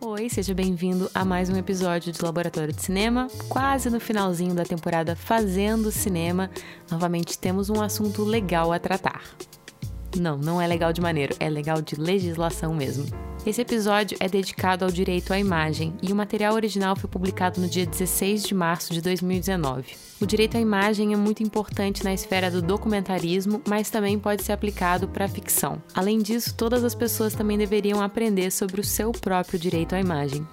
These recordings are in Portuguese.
Oi, seja bem-vindo a mais um episódio do Laboratório de Cinema, quase no finalzinho da temporada Fazendo Cinema. Novamente temos um assunto legal a tratar. Não, não é legal de maneiro, é legal de legislação mesmo. Esse episódio é dedicado ao direito à imagem e o material original foi publicado no dia 16 de março de 2019. O direito à imagem é muito importante na esfera do documentarismo, mas também pode ser aplicado para a ficção. Além disso, todas as pessoas também deveriam aprender sobre o seu próprio direito à imagem.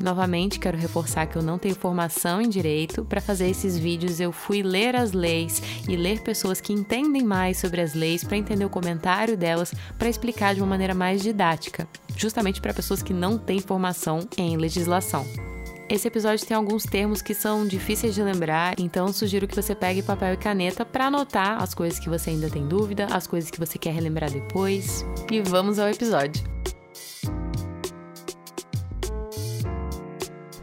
Novamente, quero reforçar que eu não tenho formação em direito. Para fazer esses vídeos, eu fui ler as leis e ler pessoas que entendem mais sobre as leis para entender o comentário delas, para explicar de uma maneira mais didática, justamente para pessoas que não têm formação em legislação. Esse episódio tem alguns termos que são difíceis de lembrar, então sugiro que você pegue papel e caneta para anotar as coisas que você ainda tem dúvida, as coisas que você quer relembrar depois. E vamos ao episódio.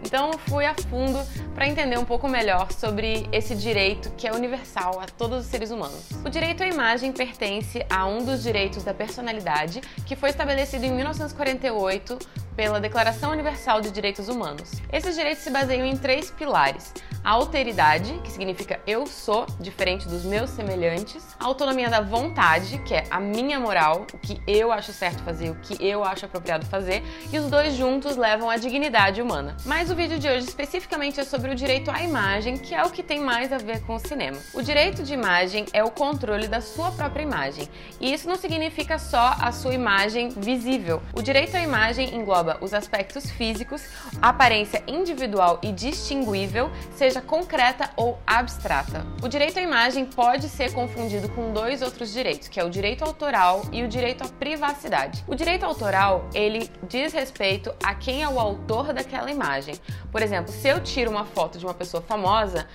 Então fui a fundo para entender um pouco melhor sobre esse direito que é universal a todos os seres humanos. O direito à imagem pertence a um dos direitos da personalidade que foi estabelecido em 1948 pela Declaração Universal de Direitos Humanos. Esses direitos se baseiam em três pilares: a alteridade, que significa eu sou diferente dos meus semelhantes, a autonomia da vontade, que é a minha moral, o que eu acho certo fazer, o que eu acho apropriado fazer, e os dois juntos levam à dignidade humana. Mas o vídeo de hoje especificamente é sobre o direito à imagem, que é o que tem mais a ver com o cinema. O direito de imagem é o controle da sua própria imagem, e isso não significa só a sua imagem visível. O direito à imagem engloba os aspectos físicos, aparência individual e distinguível, seja concreta ou abstrata. O direito à imagem pode ser confundido com dois outros direitos, que é o direito autoral e o direito à privacidade. O direito autoral, ele diz respeito a quem é o autor daquela imagem. Por exemplo, se eu tiro uma foto de uma pessoa famosa,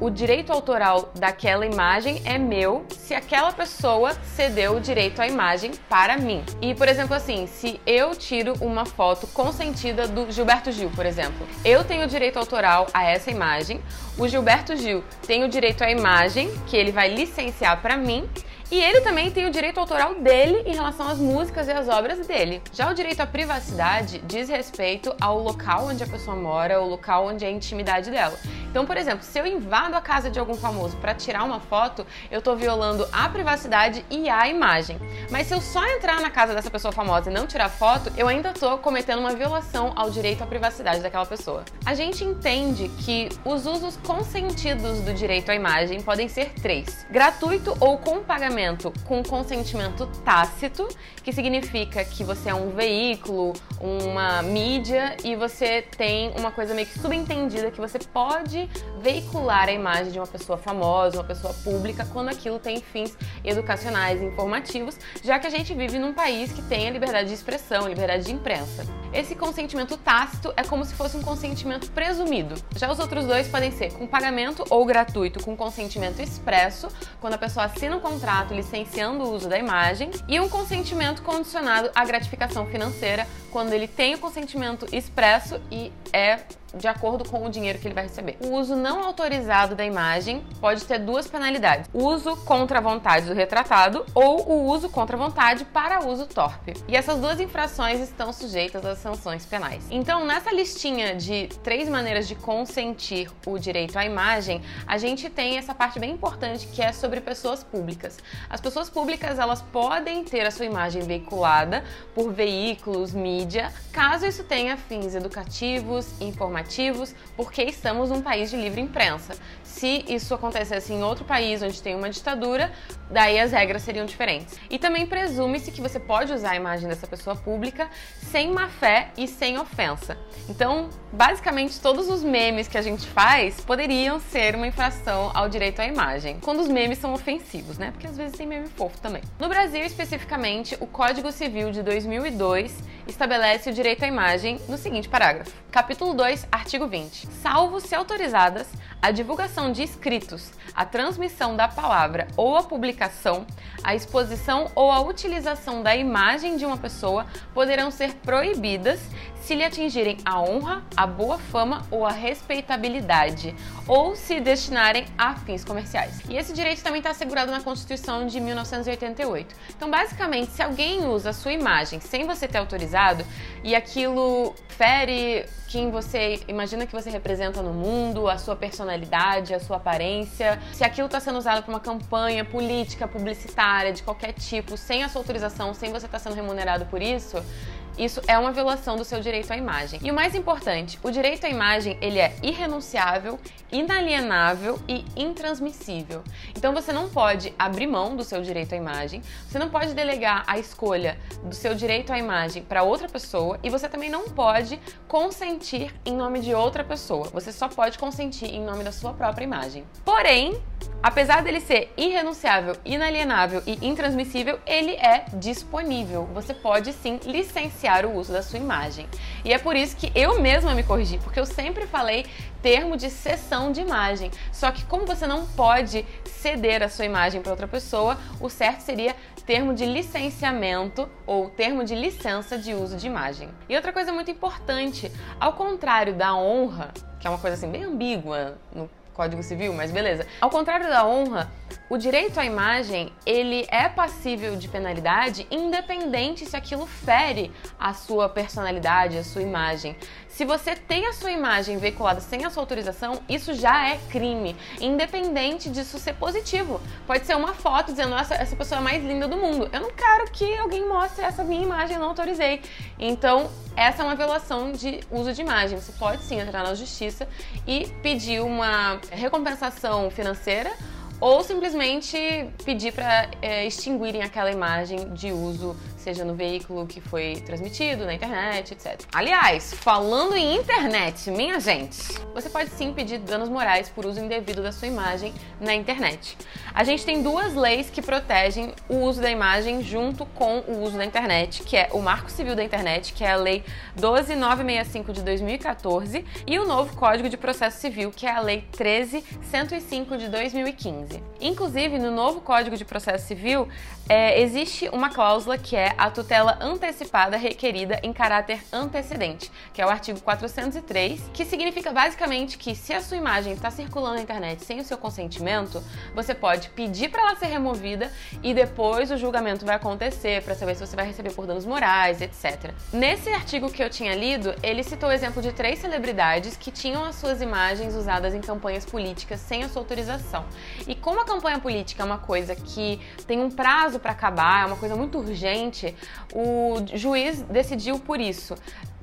o direito autoral daquela imagem é meu se aquela pessoa cedeu o direito à imagem para mim. E, por exemplo, assim, se eu tiro uma foto consentida do Gilberto Gil, por exemplo, eu tenho direito autoral a essa imagem, o Gilberto Gil tem o direito à imagem que ele vai licenciar para mim e ele também tem o direito autoral dele em relação às músicas e às obras dele. Já o direito à privacidade diz respeito ao local onde a pessoa mora, o local onde é a intimidade dela. Então, por exemplo, se eu invado a casa de algum famoso para tirar uma foto, eu estou violando a privacidade e a imagem. Mas se eu só entrar na casa dessa pessoa famosa e não tirar foto, eu ainda estou cometendo uma violação ao direito à privacidade daquela pessoa. A gente entende que os usos consentidos do direito à imagem podem ser três: gratuito ou com pagamento com consentimento tácito, que significa que você é um veículo, uma mídia e você tem uma coisa meio que subentendida que você pode veicular a imagem de uma pessoa famosa, uma pessoa pública, quando aquilo tem fins educacionais informativos, já que a gente vive num país que tem a liberdade de expressão, liberdade de imprensa. Esse consentimento tácito é como se fosse um consentimento presumido. Já os outros dois podem ser com pagamento ou gratuito com consentimento expresso, quando a pessoa assina um contrato licenciando o uso da imagem, e um consentimento condicionado à gratificação financeira, quando ele tem o consentimento expresso e é de acordo com o dinheiro que ele vai receber. O uso não autorizado da imagem pode ter duas penalidades: uso contra a vontade do retratado ou o uso contra a vontade para uso torpe. E essas duas infrações estão sujeitas às sanções penais. Então, nessa listinha de três maneiras de consentir o direito à imagem, a gente tem essa parte bem importante que é sobre pessoas públicas. As pessoas públicas, elas podem ter a sua imagem veiculada por veículos, mídia, caso isso tenha fins educativos, informativos porque estamos num país de livre imprensa. Se isso acontecesse em outro país onde tem uma ditadura, daí as regras seriam diferentes. E também presume-se que você pode usar a imagem dessa pessoa pública sem má fé e sem ofensa. Então, basicamente, todos os memes que a gente faz poderiam ser uma infração ao direito à imagem. Quando os memes são ofensivos, né? Porque às vezes tem meme fofo também. No Brasil, especificamente, o Código Civil de 2002 estabelece o direito à imagem no seguinte parágrafo: Capítulo 2, artigo 20. Salvo se autorizadas a divulgação de escritos, a transmissão da palavra ou a publicação, a exposição ou a utilização da imagem de uma pessoa poderão ser proibidas se lhe atingirem a honra, a boa fama ou a respeitabilidade, ou se destinarem a fins comerciais. E esse direito também está assegurado na Constituição de 1988. Então, basicamente, se alguém usa a sua imagem sem você ter autorizado, e aquilo fere quem você imagina que você representa no mundo, a sua personalidade, a sua aparência. Se aquilo está sendo usado para uma campanha política, publicitária, de qualquer tipo, sem a sua autorização, sem você estar tá sendo remunerado por isso, isso é uma violação do seu direito à imagem. E o mais importante, o direito à imagem, ele é irrenunciável, inalienável e intransmissível. Então você não pode abrir mão do seu direito à imagem, você não pode delegar a escolha do seu direito à imagem para outra pessoa e você também não pode consentir em nome de outra pessoa. Você só pode consentir em nome da sua própria imagem. Porém, apesar dele ser irrenunciável, inalienável e intransmissível, ele é disponível. Você pode sim licenciar o uso da sua imagem. E é por isso que eu mesma me corrigi, porque eu sempre falei termo de cessão de imagem. Só que como você não pode ceder a sua imagem para outra pessoa, o certo seria termo de licenciamento ou termo de licença de uso de imagem. E outra coisa muito importante, ao contrário da honra, que é uma coisa assim bem ambígua no Código Civil, mas beleza. Ao contrário da honra, o direito à imagem, ele é passível de penalidade independente se aquilo fere a sua personalidade, a sua imagem. Se você tem a sua imagem veiculada sem a sua autorização, isso já é crime, independente disso ser positivo. Pode ser uma foto dizendo, nossa, essa pessoa é a mais linda do mundo. Eu não quero que alguém mostre essa minha imagem, eu não autorizei. Então, essa é uma violação de uso de imagem. Você pode sim entrar na justiça e pedir uma recompensação financeira ou simplesmente pedir para é, extinguirem aquela imagem de uso seja no veículo que foi transmitido, na internet, etc. Aliás, falando em internet, minha gente, você pode sim pedir danos morais por uso indevido da sua imagem na internet. A gente tem duas leis que protegem o uso da imagem junto com o uso da internet, que é o Marco Civil da Internet, que é a Lei 12965 de 2014, e o novo Código de Processo Civil, que é a Lei 13105 de 2015. Inclusive, no novo Código de Processo Civil, é, existe uma cláusula que é a tutela antecipada requerida em caráter antecedente, que é o artigo 403, que significa basicamente que se a sua imagem está circulando na internet sem o seu consentimento, você pode pedir para ela ser removida e depois o julgamento vai acontecer para saber se você vai receber por danos morais, etc. Nesse artigo que eu tinha lido, ele citou o exemplo de três celebridades que tinham as suas imagens usadas em campanhas políticas sem a sua autorização. E como a campanha política é uma coisa que tem um prazo para acabar, é uma coisa muito urgente, o juiz decidiu por isso.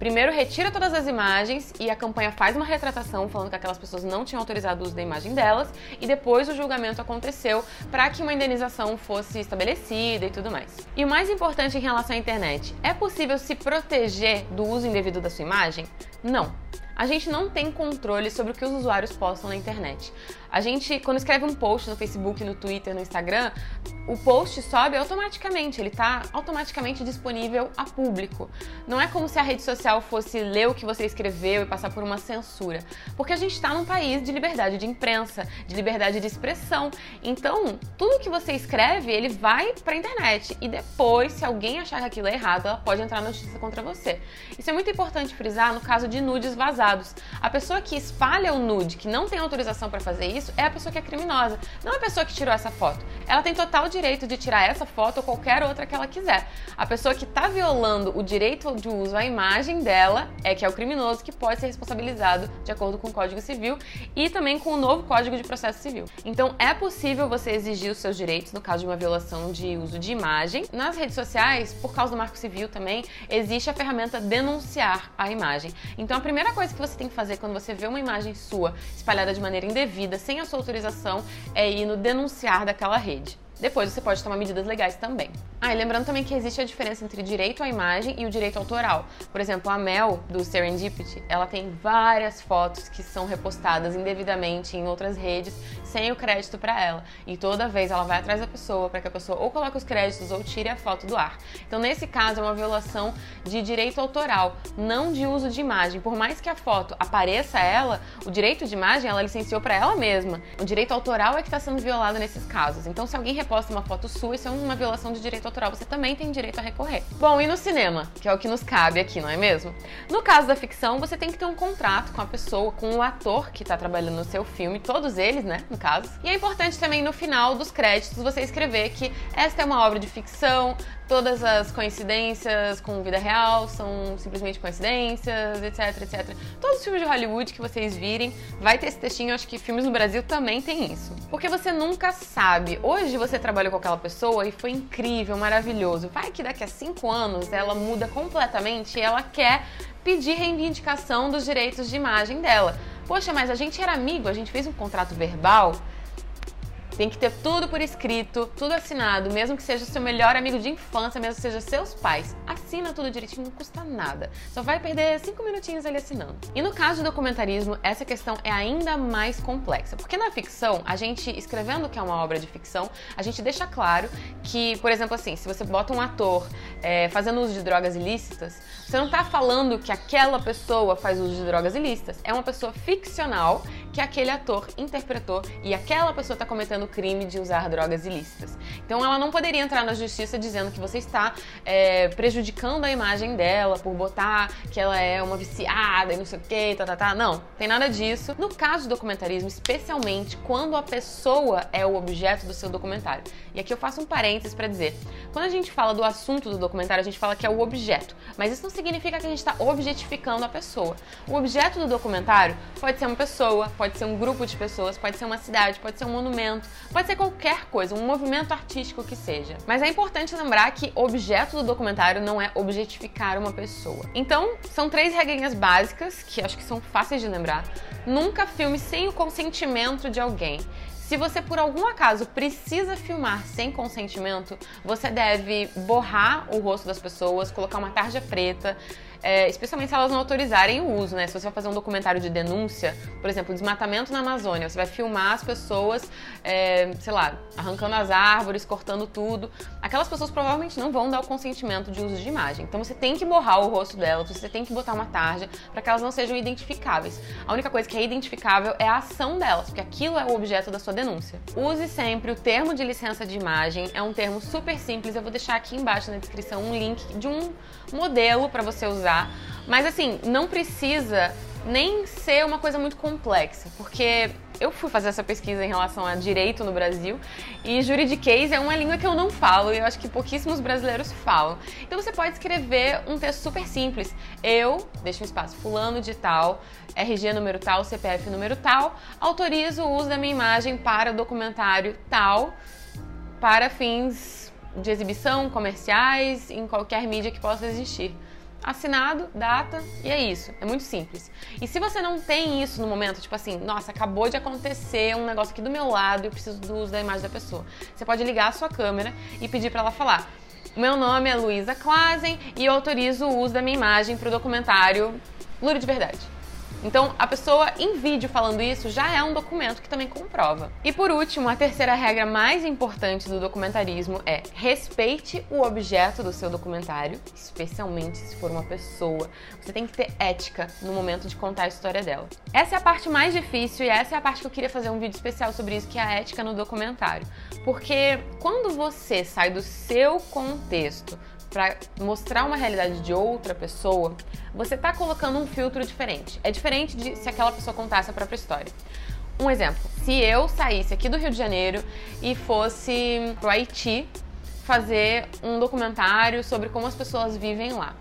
Primeiro retira todas as imagens e a campanha faz uma retratação falando que aquelas pessoas não tinham autorizado o uso da imagem delas e depois o julgamento aconteceu para que uma indenização fosse estabelecida e tudo mais. E o mais importante em relação à internet, é possível se proteger do uso indevido da sua imagem? Não. A gente não tem controle sobre o que os usuários postam na internet. A gente, quando escreve um post no Facebook, no Twitter, no Instagram, o post sobe automaticamente, ele está automaticamente disponível a público. Não é como se a rede social fosse ler o que você escreveu e passar por uma censura, porque a gente está num país de liberdade de imprensa, de liberdade de expressão. Então, tudo que você escreve, ele vai para a internet e depois, se alguém achar que aquilo é errado, ela pode entrar na justiça contra você. Isso é muito importante frisar no caso de nudes vazados. A pessoa que espalha o nude, que não tem autorização para fazer isso, isso é a pessoa que é criminosa, não a pessoa que tirou essa foto. Ela tem total direito de tirar essa foto ou qualquer outra que ela quiser. A pessoa que está violando o direito de uso à imagem dela é que é o criminoso que pode ser responsabilizado de acordo com o Código Civil e também com o novo Código de Processo Civil. Então é possível você exigir os seus direitos no caso de uma violação de uso de imagem. Nas redes sociais, por causa do Marco Civil também, existe a ferramenta denunciar a imagem. Então a primeira coisa que você tem que fazer quando você vê uma imagem sua espalhada de maneira indevida, sem a sua autorização é ir no denunciar daquela rede. Depois você pode tomar medidas legais também. Ah, e lembrando também que existe a diferença entre direito à imagem e o direito autoral. Por exemplo, a Mel, do Serendipity, ela tem várias fotos que são repostadas indevidamente em outras redes sem o crédito para ela. E toda vez ela vai atrás da pessoa para que a pessoa ou coloque os créditos ou tire a foto do ar. Então, nesse caso, é uma violação de direito autoral, não de uso de imagem. Por mais que a foto apareça a ela, o direito de imagem ela licenciou para ela mesma. O direito autoral é que está sendo violado nesses casos. Então, se alguém posta uma foto sua, isso é uma violação de direito autoral, você também tem direito a recorrer. Bom, e no cinema, que é o que nos cabe aqui, não é mesmo? No caso da ficção, você tem que ter um contrato com a pessoa, com o ator que está trabalhando no seu filme, todos eles, né, no caso. E é importante também no final dos créditos você escrever que esta é uma obra de ficção, todas as coincidências com vida real são simplesmente coincidências, etc, etc. Todos os filmes de Hollywood que vocês virem, vai ter esse textinho, acho que filmes no Brasil também tem isso. Porque você nunca sabe. Hoje você trabalhou com aquela pessoa e foi incrível, maravilhoso. Vai que daqui a cinco anos ela muda completamente e ela quer pedir reivindicação dos direitos de imagem dela. Poxa, mas a gente era amigo, a gente fez um contrato verbal. Tem que ter tudo por escrito, tudo assinado, mesmo que seja seu melhor amigo de infância, mesmo que seja seus pais. Assina tudo direitinho, não custa nada. Só vai perder cinco minutinhos ali assinando. E no caso do documentarismo, essa questão é ainda mais complexa, porque na ficção, a gente escrevendo que é uma obra de ficção, a gente deixa claro que, por exemplo, assim, se você bota um ator é, fazendo uso de drogas ilícitas, você não está falando que aquela pessoa faz uso de drogas ilícitas. É uma pessoa ficcional que aquele ator interpretou e aquela pessoa está cometendo crime de usar drogas ilícitas. Então ela não poderia entrar na justiça dizendo que você está é, prejudicando a imagem dela por botar que ela é uma viciada e não sei o que, tá, tá, tá. Não, tem nada disso. No caso do documentarismo, especialmente quando a pessoa é o objeto do seu documentário. E aqui eu faço um parênteses para dizer, quando a gente fala do assunto do documentário, a gente fala que é o objeto, mas isso não significa que a gente está objetificando a pessoa. O objeto do documentário pode ser uma pessoa, pode ser um grupo de pessoas, pode ser uma cidade, pode ser um monumento, pode ser qualquer coisa, um movimento artístico que seja. Mas é importante lembrar que o objeto do documentário não é objetificar uma pessoa. Então, são três regrinhas básicas que acho que são fáceis de lembrar. Nunca filme sem o consentimento de alguém. Se você por algum acaso precisa filmar sem consentimento, você deve borrar o rosto das pessoas, colocar uma tarja preta, é, especialmente se elas não autorizarem o uso, né? Se você vai fazer um documentário de denúncia, por exemplo, desmatamento na Amazônia, você vai filmar as pessoas, é, sei lá, arrancando as árvores, cortando tudo. Aquelas pessoas provavelmente não vão dar o consentimento de uso de imagem. Então você tem que borrar o rosto delas, você tem que botar uma tarja para que elas não sejam identificáveis. A única coisa que é identificável é a ação delas, porque aquilo é o objeto da sua denúncia. Use sempre o termo de licença de imagem, é um termo super simples. Eu vou deixar aqui embaixo na descrição um link de um modelo para você usar mas assim, não precisa nem ser uma coisa muito complexa, porque eu fui fazer essa pesquisa em relação a direito no Brasil e juridiquês é uma língua que eu não falo e eu acho que pouquíssimos brasileiros falam. Então você pode escrever um texto super simples. Eu, deixa um espaço, fulano de tal, RG número tal, CPF número tal, autorizo o uso da minha imagem para documentário tal, para fins de exibição, comerciais, em qualquer mídia que possa existir assinado, data e é isso. É muito simples. E se você não tem isso no momento, tipo assim, nossa, acabou de acontecer um negócio aqui do meu lado e eu preciso do uso da imagem da pessoa, você pode ligar a sua câmera e pedir para ela falar. Meu nome é Luísa Klazen e eu autorizo o uso da minha imagem para o documentário Luro de Verdade. Então, a pessoa em vídeo falando isso já é um documento que também comprova. E por último, a terceira regra mais importante do documentarismo é respeite o objeto do seu documentário, especialmente se for uma pessoa. Você tem que ter ética no momento de contar a história dela. Essa é a parte mais difícil e essa é a parte que eu queria fazer um vídeo especial sobre isso, que é a ética no documentário. Porque quando você sai do seu contexto para mostrar uma realidade de outra pessoa, você está colocando um filtro diferente. É diferente de se aquela pessoa contasse a própria história. Um exemplo: se eu saísse aqui do Rio de Janeiro e fosse pro Haiti fazer um documentário sobre como as pessoas vivem lá.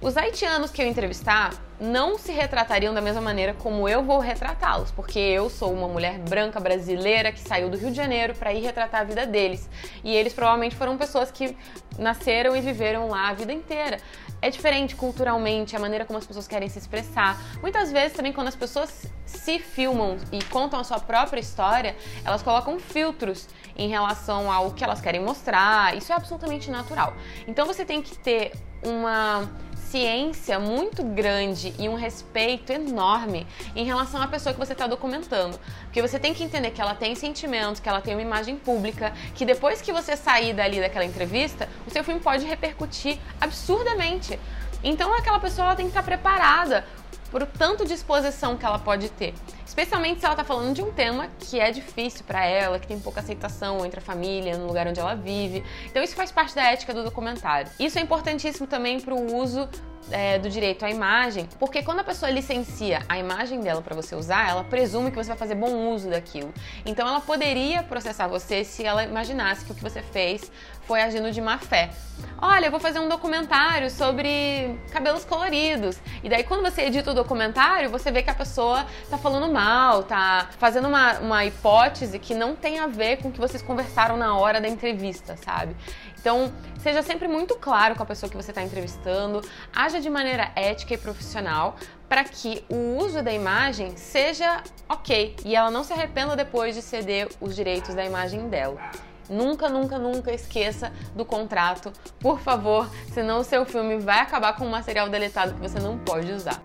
Os haitianos que eu entrevistar não se retratariam da mesma maneira como eu vou retratá-los, porque eu sou uma mulher branca brasileira que saiu do Rio de Janeiro para ir retratar a vida deles. E eles provavelmente foram pessoas que nasceram e viveram lá a vida inteira. É diferente culturalmente a maneira como as pessoas querem se expressar. Muitas vezes também quando as pessoas se filmam e contam a sua própria história, elas colocam filtros em relação ao que elas querem mostrar. Isso é absolutamente natural. Então você tem que ter uma ciência muito grande e um respeito enorme em relação à pessoa que você está documentando. Porque você tem que entender que ela tem sentimentos, que ela tem uma imagem pública, que depois que você sair dali daquela entrevista, o seu filme pode repercutir absurdamente. Então aquela pessoa tem que estar preparada por tanto de exposição que ela pode ter. Especialmente se ela está falando de um tema que é difícil para ela, que tem pouca aceitação entre a família, no lugar onde ela vive. Então isso faz parte da ética do documentário. Isso é importantíssimo também para o uso é, do direito à imagem, porque quando a pessoa licencia a imagem dela para você usar, ela presume que você vai fazer bom uso daquilo. Então ela poderia processar você se ela imaginasse que o que você fez foi agindo de má fé. Olha, eu vou fazer um documentário sobre cabelos coloridos. E daí, quando você edita o documentário, você vê que a pessoa tá falando mal, tá fazendo uma, uma hipótese que não tem a ver com o que vocês conversaram na hora da entrevista, sabe? Então, seja sempre muito claro com a pessoa que você está entrevistando, haja de maneira ética e profissional para que o uso da imagem seja ok e ela não se arrependa depois de ceder os direitos da imagem dela. Nunca, nunca, nunca esqueça do contrato, por favor, senão o seu filme vai acabar com um material deletado que você não pode usar.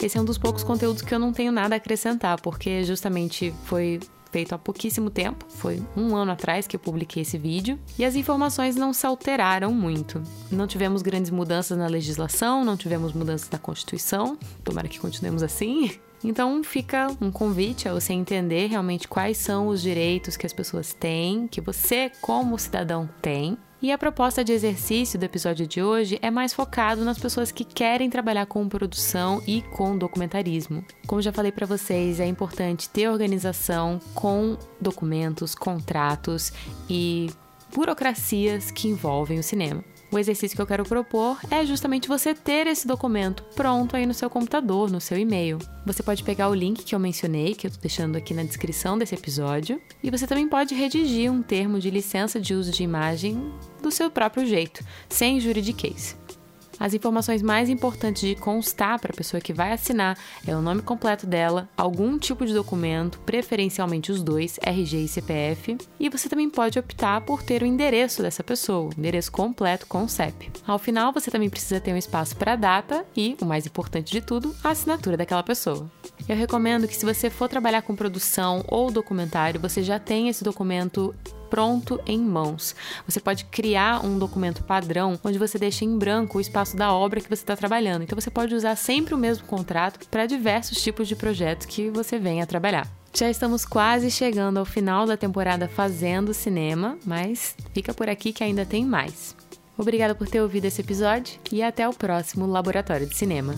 Esse é um dos poucos conteúdos que eu não tenho nada a acrescentar, porque justamente foi feito há pouquíssimo tempo, foi um ano atrás que eu publiquei esse vídeo, e as informações não se alteraram muito. Não tivemos grandes mudanças na legislação, não tivemos mudanças na Constituição, tomara que continuemos assim. Então fica um convite a você entender realmente quais são os direitos que as pessoas têm, que você, como cidadão, tem, e a proposta de exercício do episódio de hoje é mais focado nas pessoas que querem trabalhar com produção e com documentarismo. Como já falei para vocês, é importante ter organização com documentos, contratos e burocracias que envolvem o cinema. O exercício que eu quero propor é justamente você ter esse documento pronto aí no seu computador, no seu e-mail. Você pode pegar o link que eu mencionei, que eu estou deixando aqui na descrição desse episódio, e você também pode redigir um termo de licença de uso de imagem do seu próprio jeito, sem juridiquês. As informações mais importantes de constar para a pessoa que vai assinar é o nome completo dela, algum tipo de documento, preferencialmente os dois, RG e CPF, e você também pode optar por ter o endereço dessa pessoa, endereço completo com o CEP. Ao final, você também precisa ter um espaço para a data e, o mais importante de tudo, a assinatura daquela pessoa. Eu recomendo que se você for trabalhar com produção ou documentário, você já tenha esse documento pronto em mãos. Você pode criar um documento padrão onde você deixa em branco o espaço da obra que você está trabalhando. Então você pode usar sempre o mesmo contrato para diversos tipos de projetos que você venha a trabalhar. Já estamos quase chegando ao final da temporada Fazendo Cinema, mas fica por aqui que ainda tem mais. Obrigada por ter ouvido esse episódio e até o próximo Laboratório de Cinema.